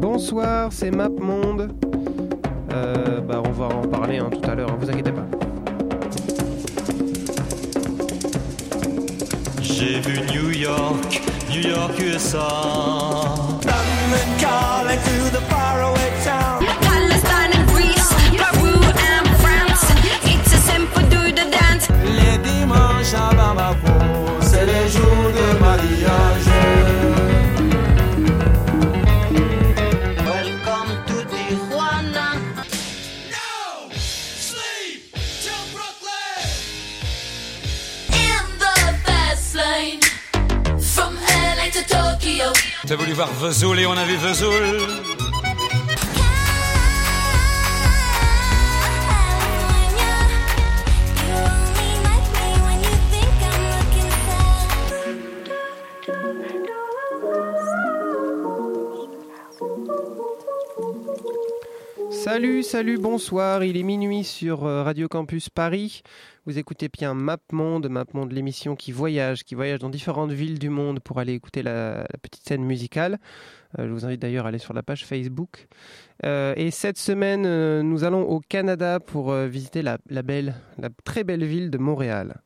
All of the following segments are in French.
Bonsoir, c'est MapMonde. Euh, bah, on va en parler hein, tout à l'heure, hein, vous inquiétez pas. J'ai vu New York, New York, USA. boulevard Vesoul et on a vu Vesoul. Salut, bonsoir. Il est minuit sur euh, Radio Campus Paris. Vous écoutez bien Map Monde, Map Monde, l'émission qui voyage, qui voyage dans différentes villes du monde pour aller écouter la, petite scène musicale. Euh, je vous invite d'ailleurs à aller sur la page Facebook. Euh, et cette semaine, nous allons au Canada pour visiter la belle, la très belle ville de Montréal.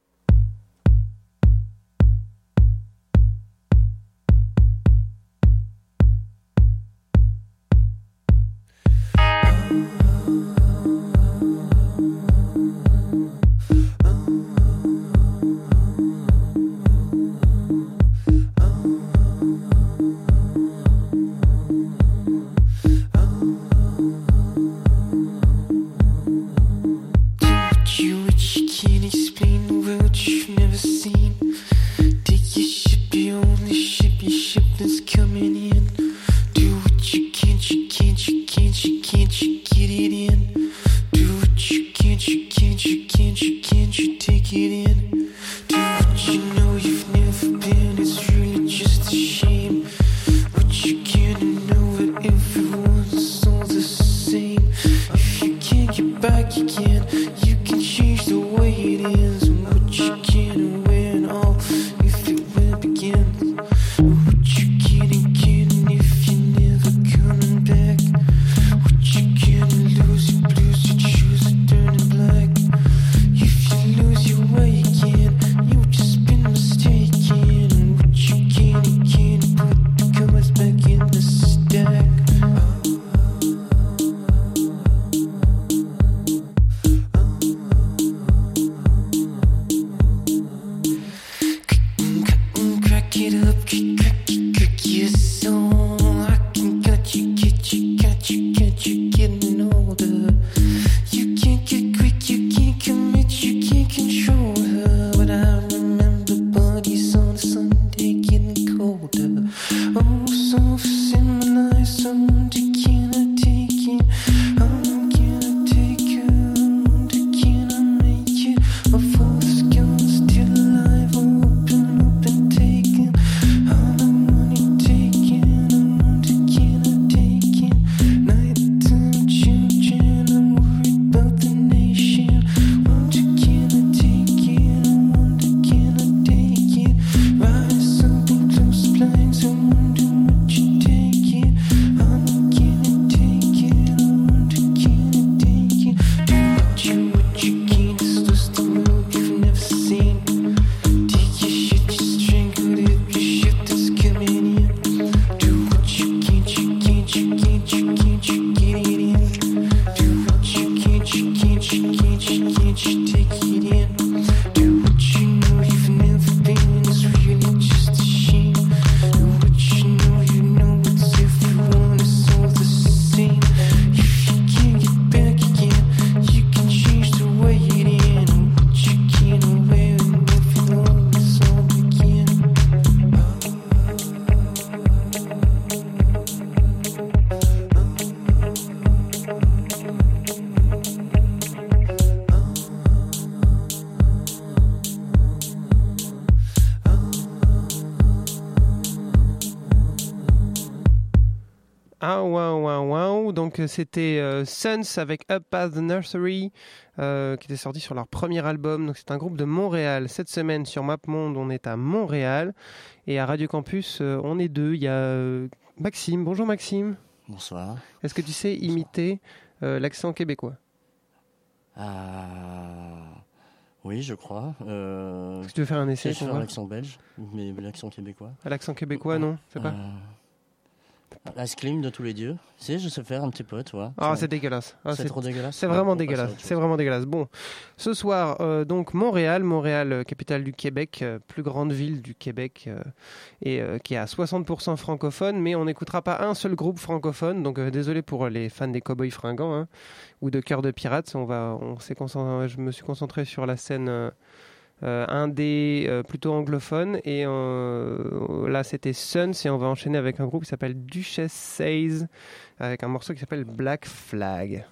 c'était euh, Suns avec Up Past the Nursery, euh, qui était sorti sur leur premier album. Donc c'est un groupe de Montréal. Cette semaine sur MapMonde, on est à Montréal. Et à Radio Campus, euh, on est deux. Il y a euh, Maxime. Bonjour Maxime. Bonsoir. Est-ce que tu sais imiter l'accent québécois? Ah, oui, je crois. Est-ce que tu veux faire un essai Je vais faire l'accent belge, mais l'accent québécois. L'accent québécois, non C'est pas? Ice Cream de tous les dieux. Si, je sais faire un petit peu, tu vois. Ah, c'est dégueulasse. Ah, c'est trop dégueulasse. C'est vraiment dégueulasse. C'est vraiment dégueulasse. Bon, ce soir, euh, donc Montréal, Montréal, euh, capitale du Québec, euh, plus grande ville du Québec, euh, et qui est à 60% francophone, mais on n'écoutera pas un seul groupe francophone. Donc désolé pour les fans des Cowboys fringants hein, ou de Cœur de Pirates. On va, on s'est concentré- je me suis concentré sur la scène. Euh, euh, indé euh, plutôt anglophone et euh, là c'était Suns et on va enchaîner avec un groupe qui s'appelle Duchess Says avec un morceau qui s'appelle Black Flag.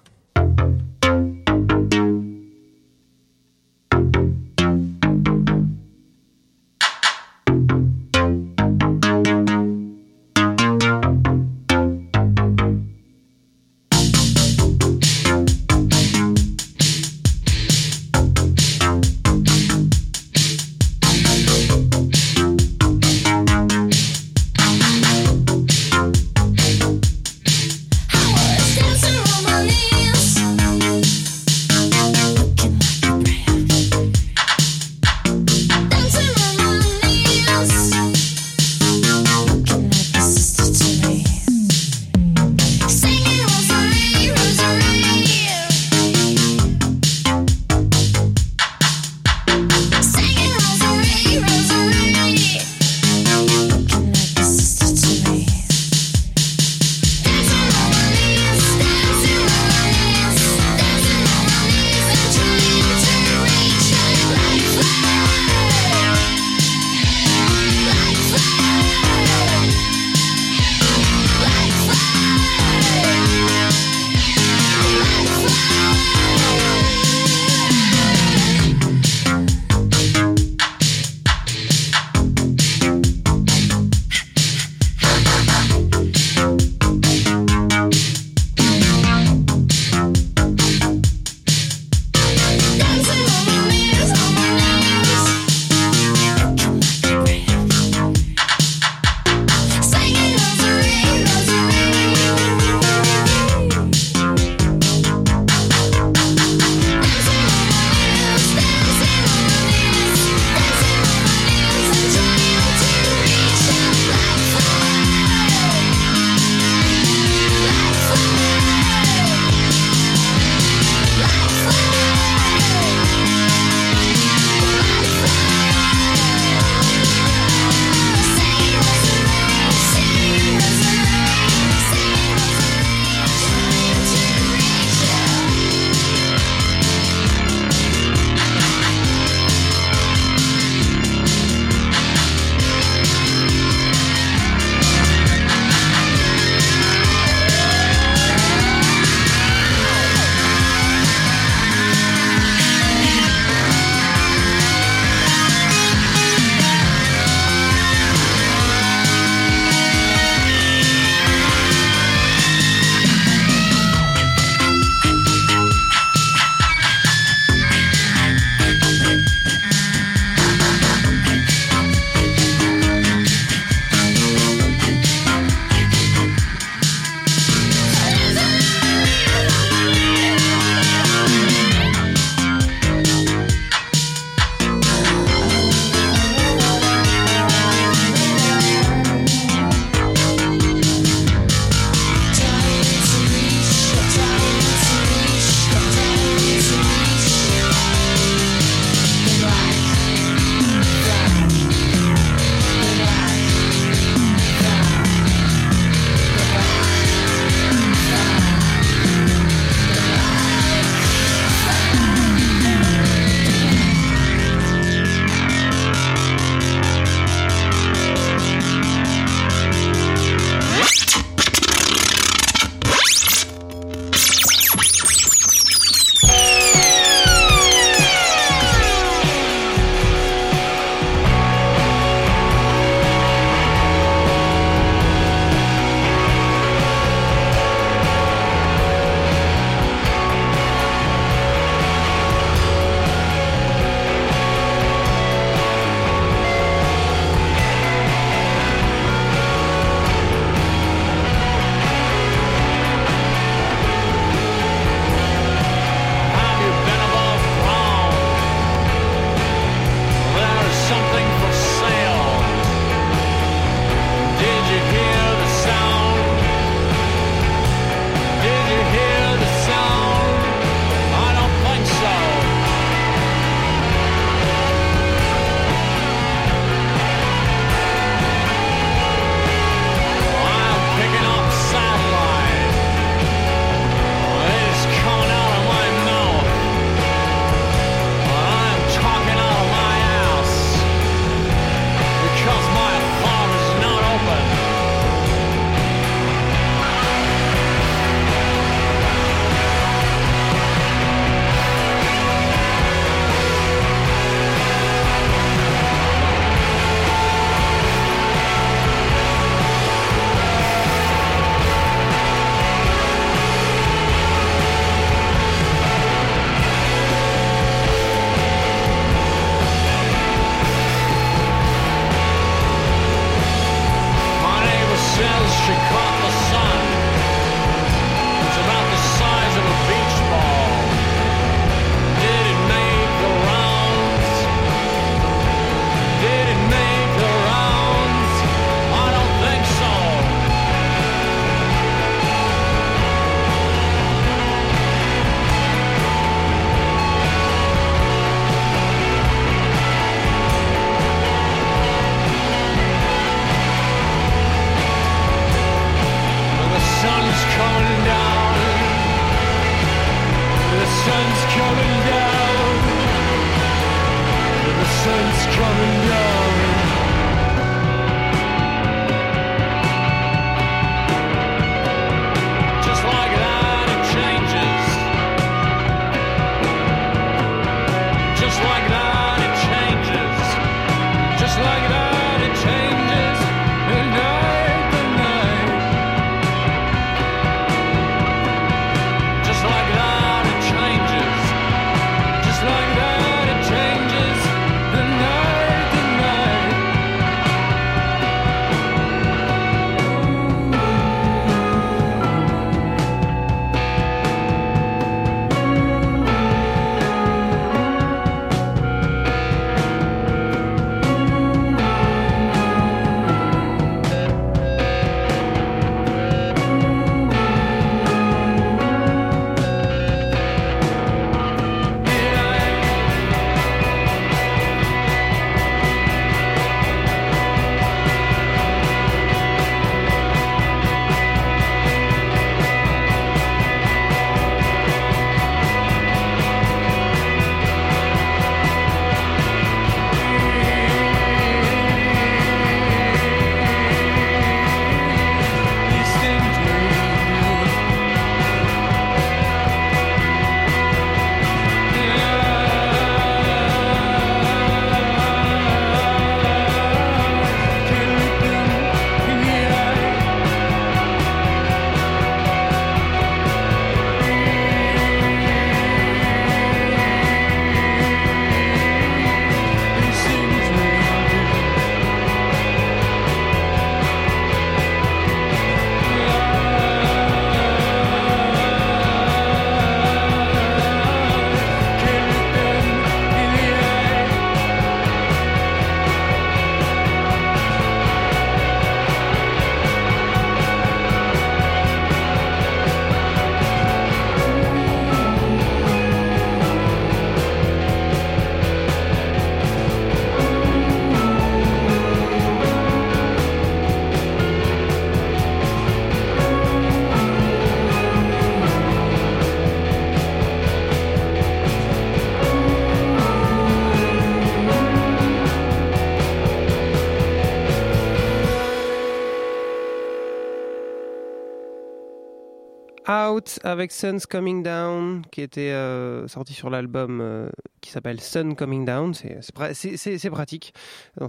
Out avec Sun's Coming Down qui était euh, sorti sur l'album euh, qui s'appelle Sun Coming Down. C'est c'est pra- c'est- c'est- c'est pratique.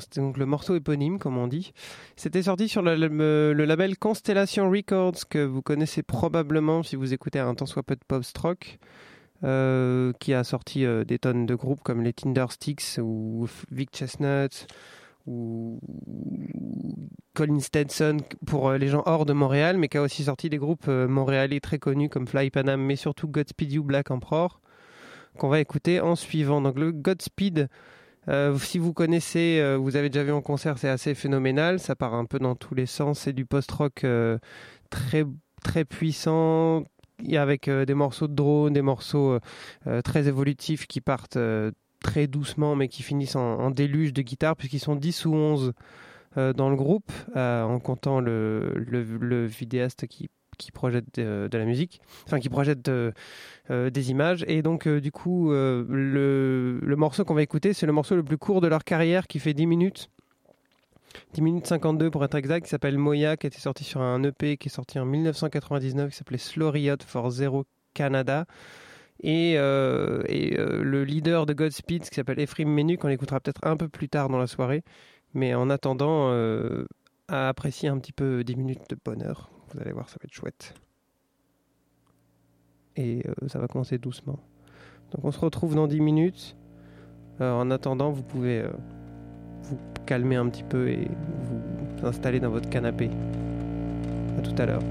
C'était donc le morceau éponyme, comme on dit. C'était sorti sur le, label Constellation Records que vous connaissez probablement si vous écoutez un tant soit peu de post-rock. euh, qui a sorti des tonnes de groupes comme les Tindersticks ou Vic Chestnut ou Colin Stetson pour euh, les gens hors de Montréal, mais qui a aussi sorti des groupes euh, montréalais très connus comme Fly Panam, mais surtout Godspeed You Black Emperor, qu'on va écouter en suivant. Donc le Godspeed, euh, si vous connaissez, vous avez déjà vu en concert, c'est assez phénoménal, ça part un peu dans tous les sens, c'est du post-rock très, très puissant, avec des morceaux de drone, des morceaux très évolutifs qui partent très doucement, mais qui finissent en, déluge de guitare, puisqu'ils sont 10 ou 11 euh, dans le groupe, euh, en comptant le, vidéaste qui, projette de, de la musique, enfin qui projette euh, des images. Et donc, euh, du coup, euh, le, morceau qu'on va écouter, c'est le morceau le plus court de leur carrière qui fait 10 minutes. 10 minutes 52 pour être exact, qui s'appelle Moya, qui était sorti sur un EP qui est sorti en 1999, qui s'appelait Slow Riot for Zero Canada. Et, euh, euh, le leader de Godspeed, qui s'appelle Ephraim Menu, qu'on écoutera peut-être un peu plus tard dans la soirée. Mais en attendant, euh, à apprécier un petit peu 10 minutes de bonheur. Vous allez voir, ça va être chouette. Et euh, ça va commencer doucement. Donc on se retrouve dans 10 minutes. En attendant, vous pouvez vous calmer un petit peu et vous installer dans votre canapé. À tout à l'heure.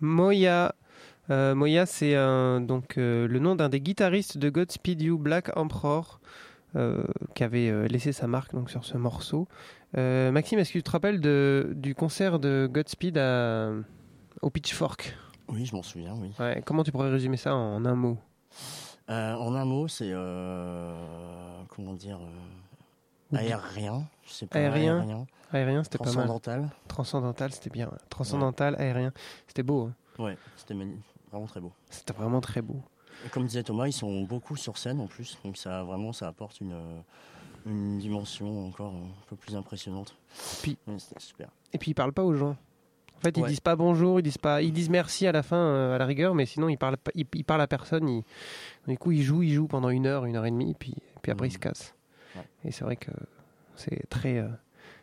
Moya. Euh, Moya, c'est donc euh, le nom d'un des guitaristes de Godspeed You, Black Emperor, euh, qui avait laissé sa marque donc sur ce morceau. Maxime, est-ce que tu te rappelles de, du concert de Godspeed à- au Pitchfork? Oui, je m'en souviens, oui. Ouais, Comment tu pourrais résumer ça en un mot? En un mot, c'est. comment dire Aérien. Je sais pas. Aérien, Aérien. Aérien, c'était pas mal. Transcendantal. Transcendantal, c'était bien. ouais. Transcendantal, aérien, c'était beau. hein. Ouais, c'était vraiment très beau. C'était vraiment très beau. Et comme disait Thomas, ils sont beaucoup sur scène en plus, donc ça vraiment ça apporte une, euh, une dimension encore un peu plus impressionnante. Puis- super. Et puis ils parlent pas aux gens. En fait, ils Ouais. disent pas bonjour, ils disent pas, ils disent merci à la fin, euh, à la rigueur, mais sinon ils parlent, ils, ils parlent à personne. Ils, du coup, ils jouent, ils jouent pendant une heure, une heure et demie, puis, puis après ils se Mhm. cassent. Ouais. Et c'est vrai que c'est très, euh,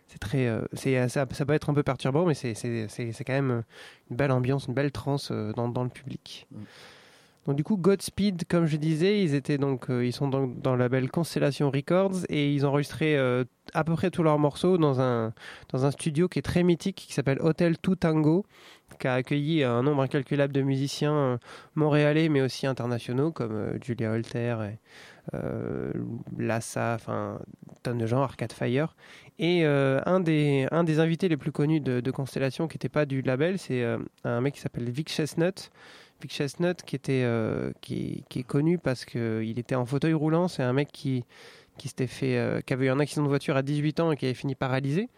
c'est très, euh, c'est ça, ça peut être un peu perturbant, mais c'est c'est c'est c'est quand même euh, une belle ambiance, une belle transe euh, dans dans le public. Mhm. Donc du coup, Godspeed, comme je disais, ils étaient donc, euh, ils sont dans, dans le label Constellation Records et ils ont enregistré euh, à peu près tous leurs morceaux dans un dans un studio qui est très mythique qui s'appelle Hotel Tout Tango, qui a accueilli un nombre incalculable de musiciens euh, montréalais mais aussi internationaux comme euh, Julia Holter, et, euh, Lassa, enfin tonnes de gens, Arcade Fire. Et euh, un, des, un des invités les plus connus de, Constellation qui n'était pas du label, c'est euh, un mec qui s'appelle Vic Chestnut. Vic Chestnut qui, était, euh, qui, qui est connu parce qu'il était en fauteuil roulant. C'est un mec qui, qui, s'était fait, euh, qui avait eu un accident de voiture à 18 ans et qui avait fini paralysé.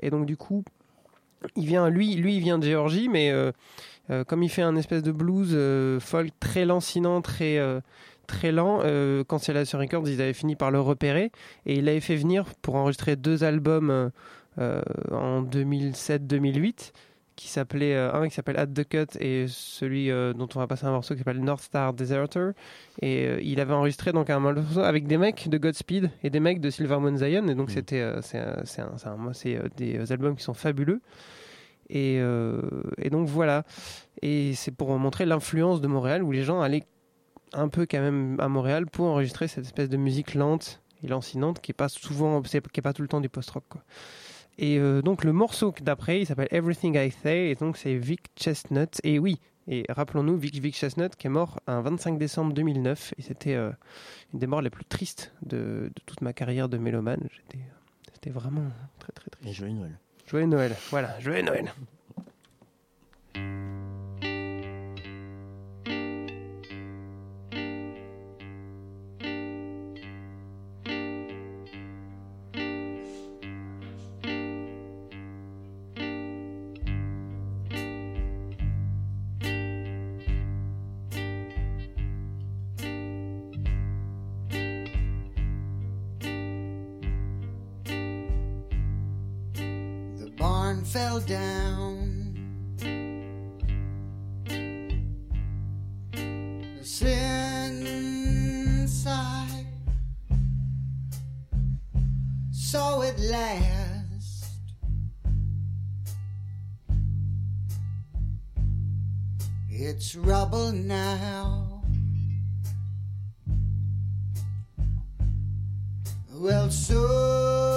Et donc du coup, il vient, lui, lui, il vient de Géorgie, mais euh, euh, comme il fait un espèce de blues euh, folk très lancinant, très, euh, très lent, euh, quand c'est là sur Records, ils avaient fini par le repérer. Et il l'avait fait venir pour enregistrer deux albums euh, euh, en 2007-2008 qui s'appelait euh, un qui s'appelle At the Cut et celui euh, dont on va passer un morceau qui s'appelle North Star Deserter. Et euh, il avait enregistré donc un morceau avec des mecs de Godspeed et des mecs de Silver Moon Zion. Et donc Mhm. c'était euh, c'est c'est euh, des albums qui sont fabuleux. Et, euh, et donc voilà. Et c'est pour montrer l'influence de Montréal où les gens allaient un peu quand même à Montréal pour enregistrer cette espèce de musique lente et lancinante qui est pas souvent qui est pas tout le temps du post-rock quoi. Et euh, donc le morceau d'après, il s'appelle Everything I Say, et donc c'est Vic Chestnut. Et oui, et rappelons-nous, Vic, Vic Chestnut qui est mort un 25 décembre 2009, et c'était euh, une des morts les plus tristes de, de toute ma carrière de mélomane. J'étais- C'était vraiment très très Et triste. joyeux Noël. Joyeux Noël, voilà, joyeux Noël. It's rubble now. Well, so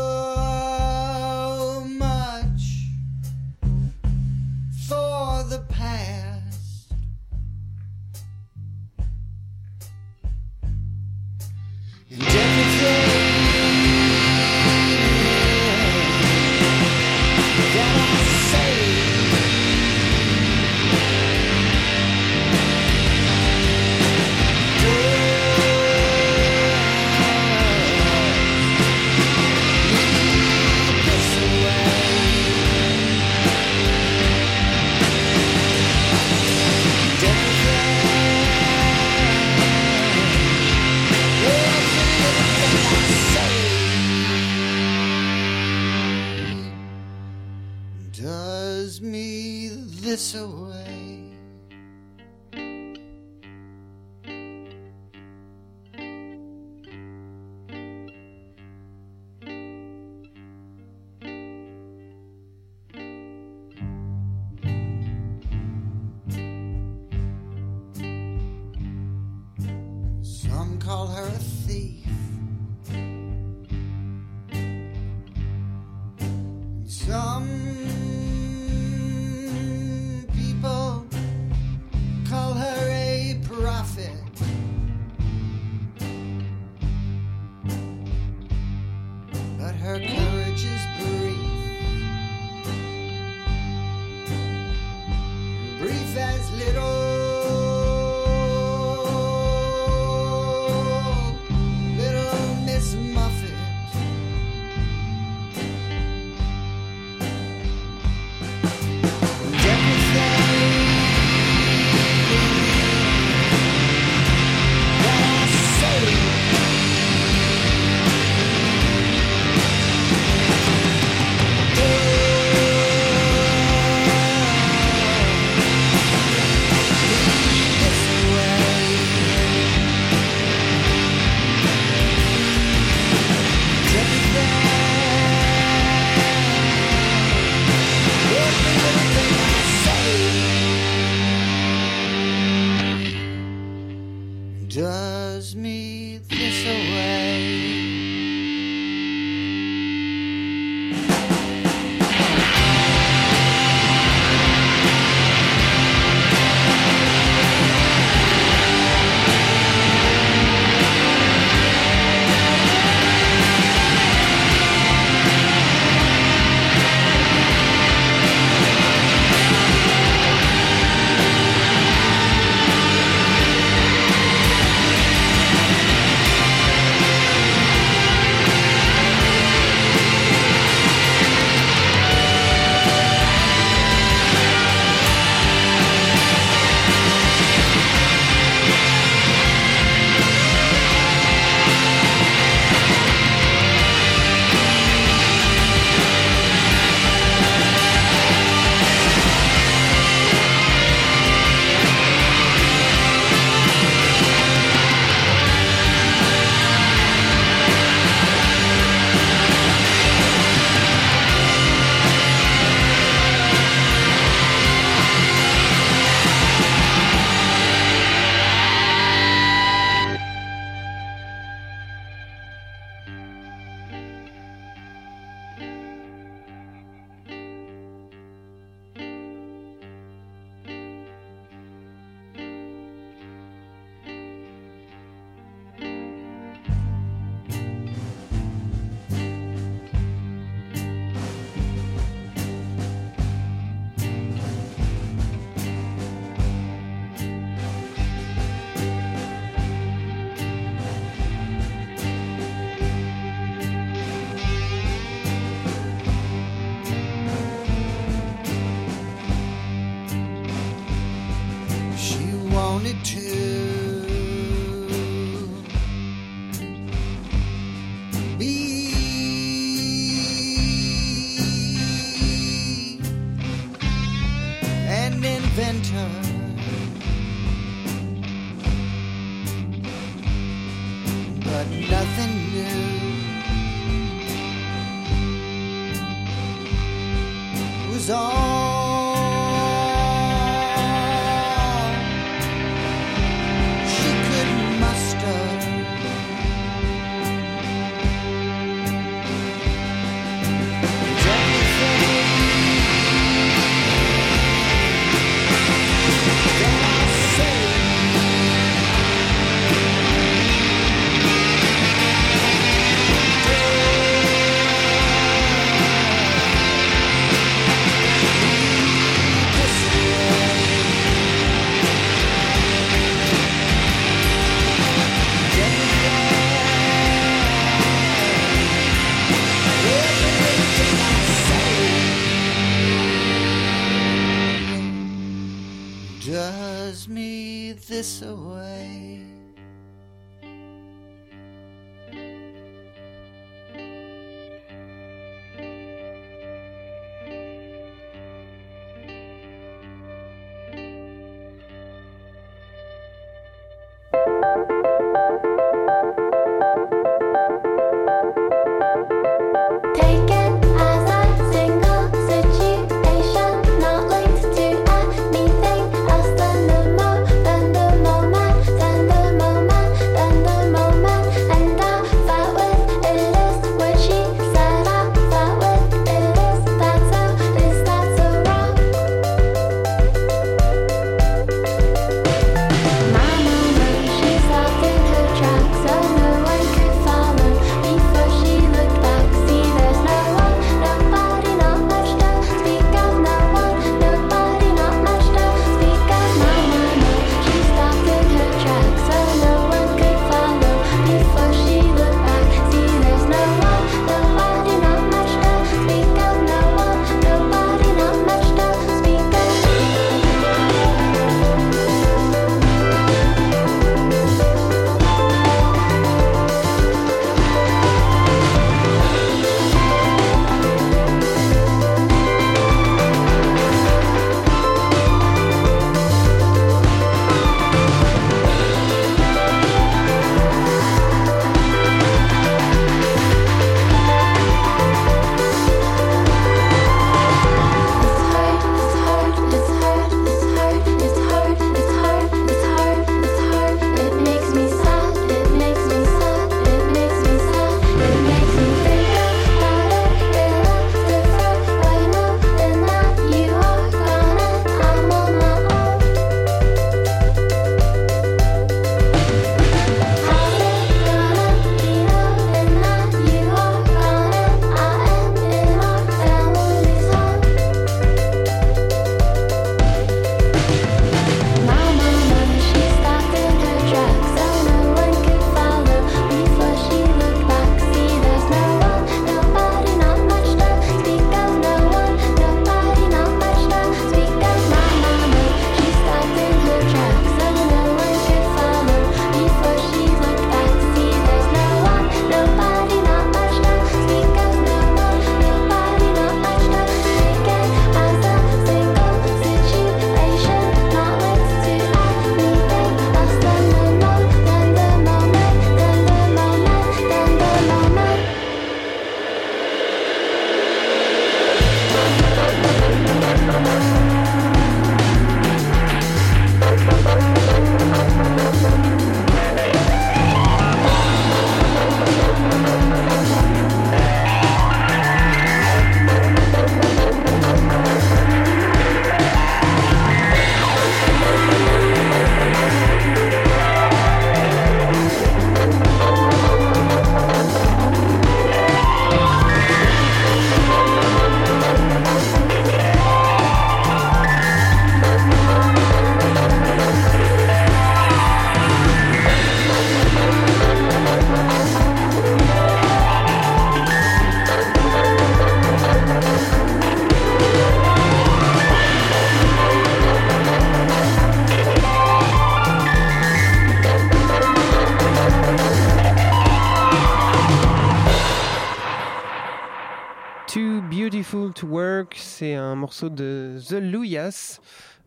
morceau de The Louyas.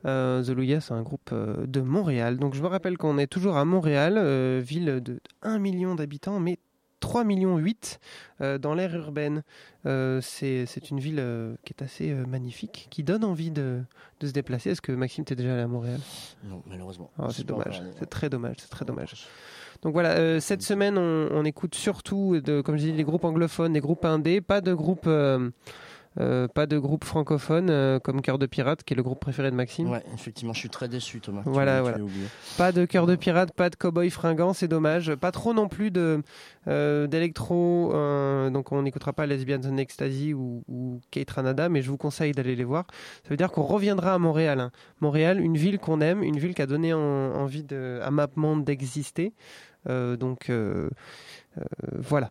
Euh, The Louyas, c'est un groupe euh, de Montréal. Donc je me rappelle qu'on est toujours à Montréal, euh, ville de 1 million d'habitants, mais 3 millions 8 euh, dans l'aire urbaine. C'est une ville qui est assez magnifique, qui donne envie de, de se déplacer. Est-ce que Maxime, t'es déjà allé à Montréal? Non, malheureusement. Ah, C'est dommage, c'est très dommage, c'est très dommage. Donc voilà, euh, cette semaine, on, on écoute surtout, de, comme je dis, des groupes anglophones, des groupes indés, pas de groupes, euh, euh, pas de groupes francophones euh, comme Cœur de Pirate, qui est le groupe préféré de Maxime. Ouais, effectivement, je suis très déçu, Thomas. Voilà, tu voilà. Pas de Cœur de Pirate, pas de Cowboy Fringant, c'est dommage. Pas trop non plus de euh, d'électro, donc on n'écoutera pas Lesbians in Ecstasy ou, ou Kate Ranada, mais je vous conseille d'aller les voir. Ça veut dire qu'on reviendra à Montréal. hein. Montréal, une ville qu'on aime, une ville qui a donné en- envie de, à MapMonde d'exister. Donc voilà.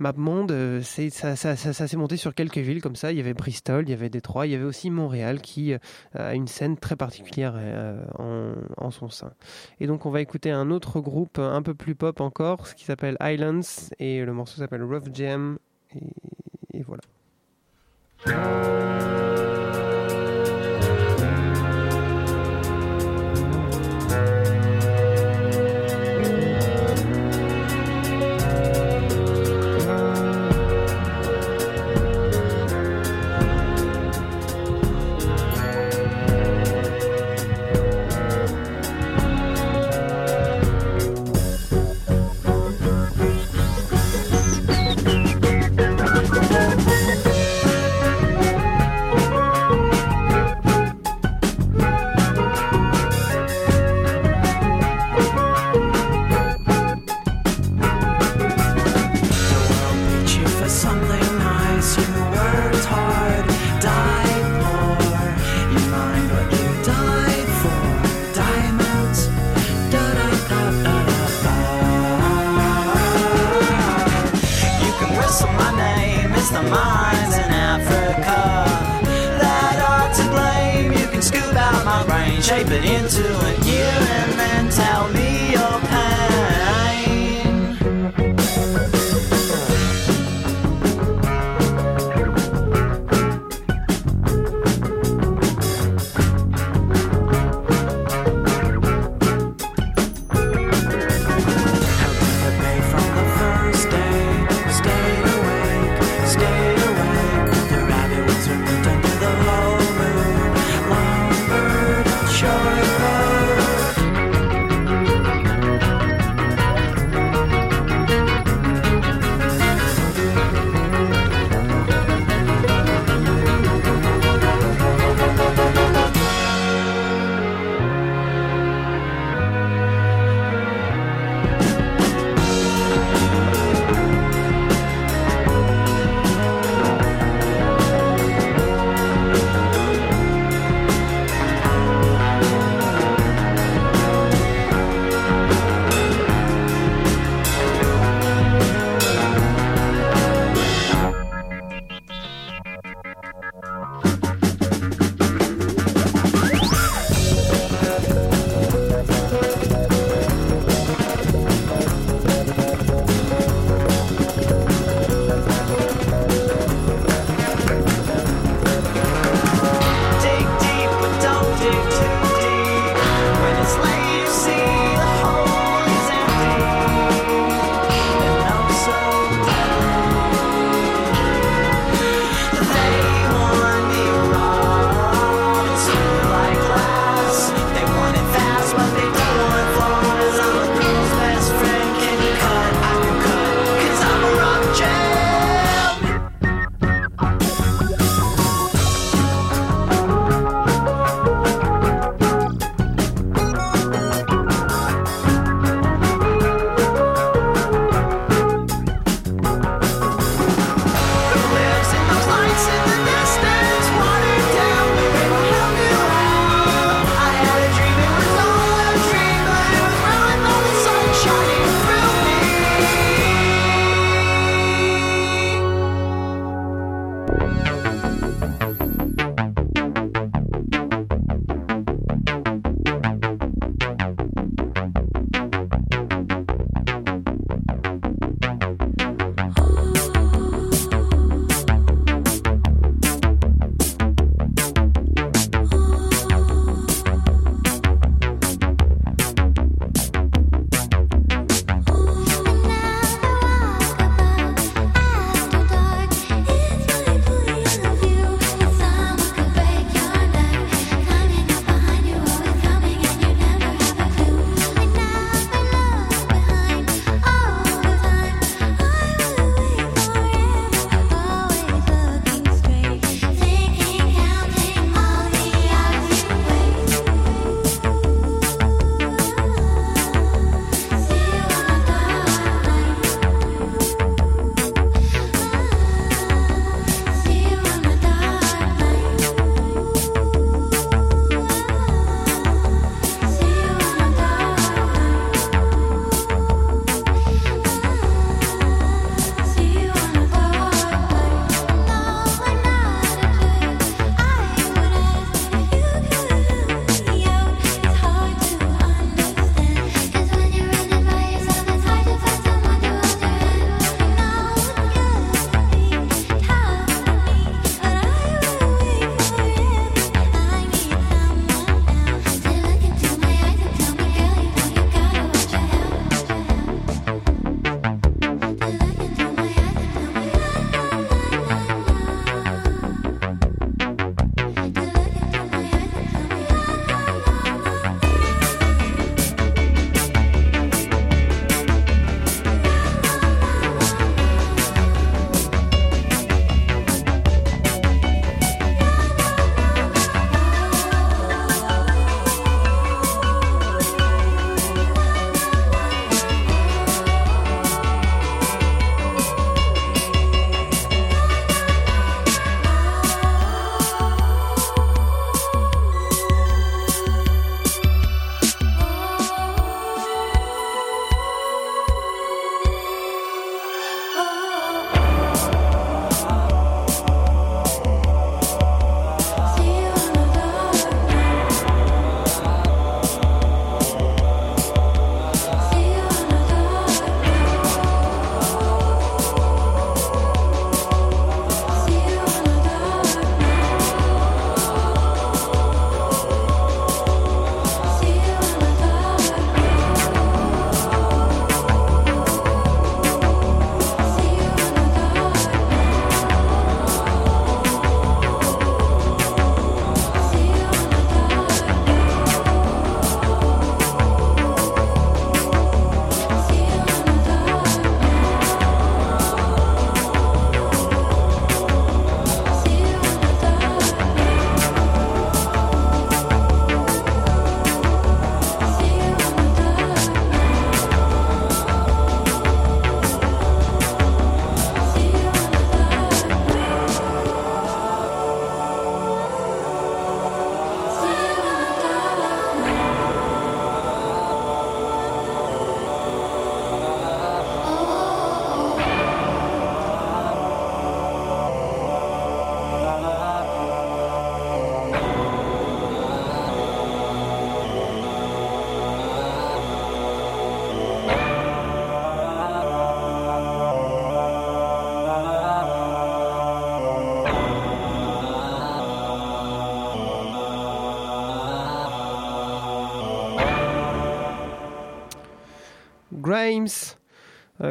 MapMonde, euh, c'est, ça, s'est monté sur quelques villes comme ça. Il y avait Bristol, il y avait Détroit, il y avait aussi Montréal qui euh, a une scène très particulière euh, en, en son sein. Et donc on va écouter un autre groupe un peu plus pop encore, ce qui s'appelle Islands, et le morceau s'appelle Rough Jam. Et voilà. Shape it into an ear, and then tell me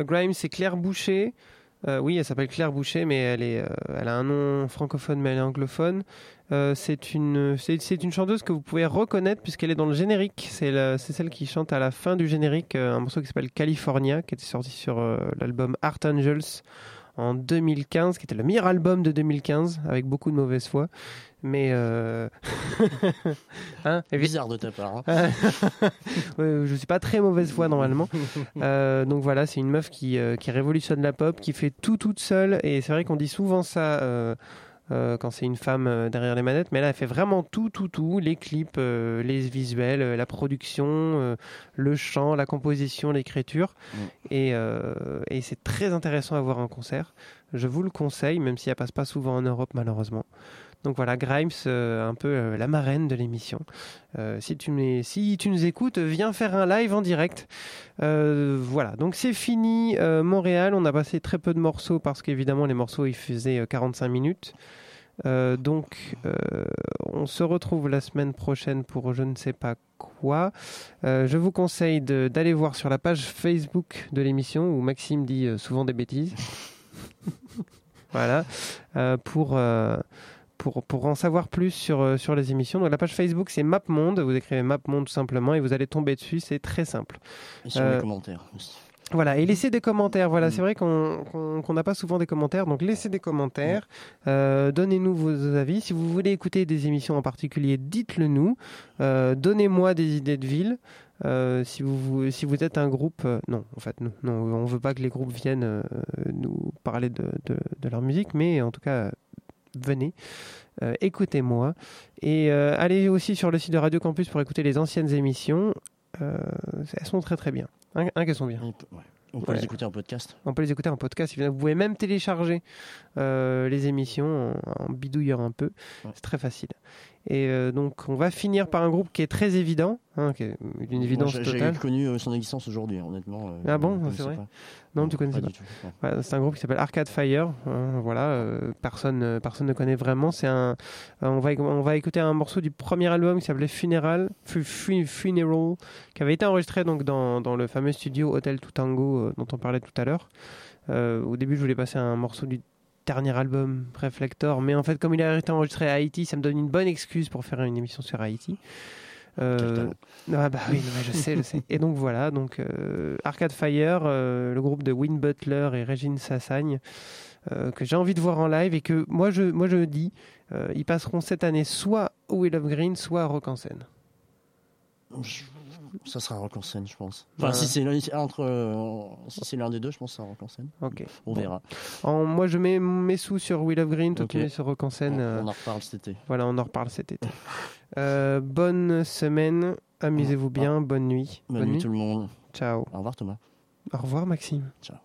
Grimes, c'est Claire Boucher. Euh, oui, elle s'appelle Claire Boucher, mais elle, est, euh, elle a un nom francophone, mais elle est anglophone. Euh, c'est une, une chanteuse que vous pouvez reconnaître puisqu'elle est dans le générique. C'est, celle qui chante à la fin du générique un morceau qui s'appelle California, qui était sorti sur l'album Art Angels en 2015, qui était le meilleur album de 2015, avec beaucoup de mauvaise foi. Mais... Euh... hein Bizarre de ta part. hein. Je suis pas très mauvaise foi normalement. Euh, donc voilà, c'est une meuf qui, euh, qui révolutionne la pop, qui fait tout toute seule. Et c'est vrai qu'on dit souvent ça euh, euh, quand c'est une femme euh, derrière les manettes, mais là elle fait vraiment tout, tout, tout. Les clips, euh, les visuels, la production, le chant, la composition, l'écriture. Mm. Et, et c'est très intéressant à voir en concert. Je vous le conseille, même si elle passe pas souvent en Europe malheureusement. Donc voilà, Grimes, euh, un peu euh, la marraine de l'émission. Euh, si, tu nous- écoutes, viens faire un live en direct. Voilà, donc c'est fini. Montréal, on a passé très peu de morceaux parce qu'évidemment les morceaux ils faisaient euh, 45 minutes. Donc on se retrouve la semaine prochaine pour je ne sais pas quoi. Je vous conseille d'aller voir sur la page Facebook de l'émission où Maxime dit souvent des bêtises. voilà, pour, pour, pour en savoir plus sur, euh, sur les émissions. Donc la page Facebook c'est MapMonde, vous écrivez MapMonde tout simplement et vous allez tomber dessus, c'est très simple. Et sur Euh, les commentaires aussi. Voilà, et laissez des commentaires. Voilà, Mm. c'est vrai qu'on n'a pas souvent des commentaires, donc laissez des commentaires. Euh, Donnez-nous vos avis. Si vous voulez écouter des émissions en particulier, dites-le nous. Euh, Donnez-moi des idées de villes. Euh, si vous, si vous êtes un groupe, euh, non, en fait, non, non, on veut pas que les groupes viennent euh, nous parler de, de- de leur musique, mais en tout cas, venez, euh, écoutez-moi et euh, allez aussi sur le site de Radio Campus pour écouter les anciennes émissions. Euh, elles sont très très bien. Hein, hein, qu'elles sont bien. On peut, ouais. On peut Ouais. les écouter en podcast. On peut les écouter en podcast. Vous pouvez même télécharger les émissions en, en bidouillant un peu. C'est très facile. Et euh, donc, on va finir par un groupe qui est très évident, hein, qui est d'une Moi, évidence j'ai- J'ai totale. connu euh, son existence aujourd'hui, honnêtement. euh, Ah bon, je c'est vrai pas. Non, tu connaissais pas. Ouais, c'est un groupe qui s'appelle Arcade Fire. hein, voilà, euh, personne, euh, personne ne connaît vraiment. C'est un, euh, on va, on va écouter un morceau du premier album qui s'appelait Funeral, Fu- Fu- Funeral, qui avait été enregistré donc dans, dans le fameux studio Hotel Tutango euh, dont on parlait tout à l'heure. Euh, au début, je voulais passer un morceau du dernier album Reflector, mais en fait, comme il a été enregistré à Haïti, ça me donne une bonne excuse pour faire une émission sur Haïti. Euh, ah bah oui, non, mais je sais, je sais. Et donc voilà, donc euh, Arcade Fire, euh, le groupe de Win Butler et Régine Sassagne, que j'ai envie de voir en live et que moi je, moi je dis, ils passeront cette année soit au Will of Green, soit à Rock en scène. Je- Ça sera rock en scène, je pense. Ouais. Enfin, si c'est entre, euh, si c'est l'un des deux, je pense que ça sera rock en scène. Ok. On Bon. verra. En- moi je mets mes sous sur Will of Green, toi tu Ok. mets sur Rock en scène. on, euh, on en reparle cet été. Voilà, on en reparle cet été. Euh, bonne semaine, amusez-vous bien, bonne nuit. Bonne, nuit tout le monde. Ciao. Au revoir Thomas. Au revoir Maxime. Ciao.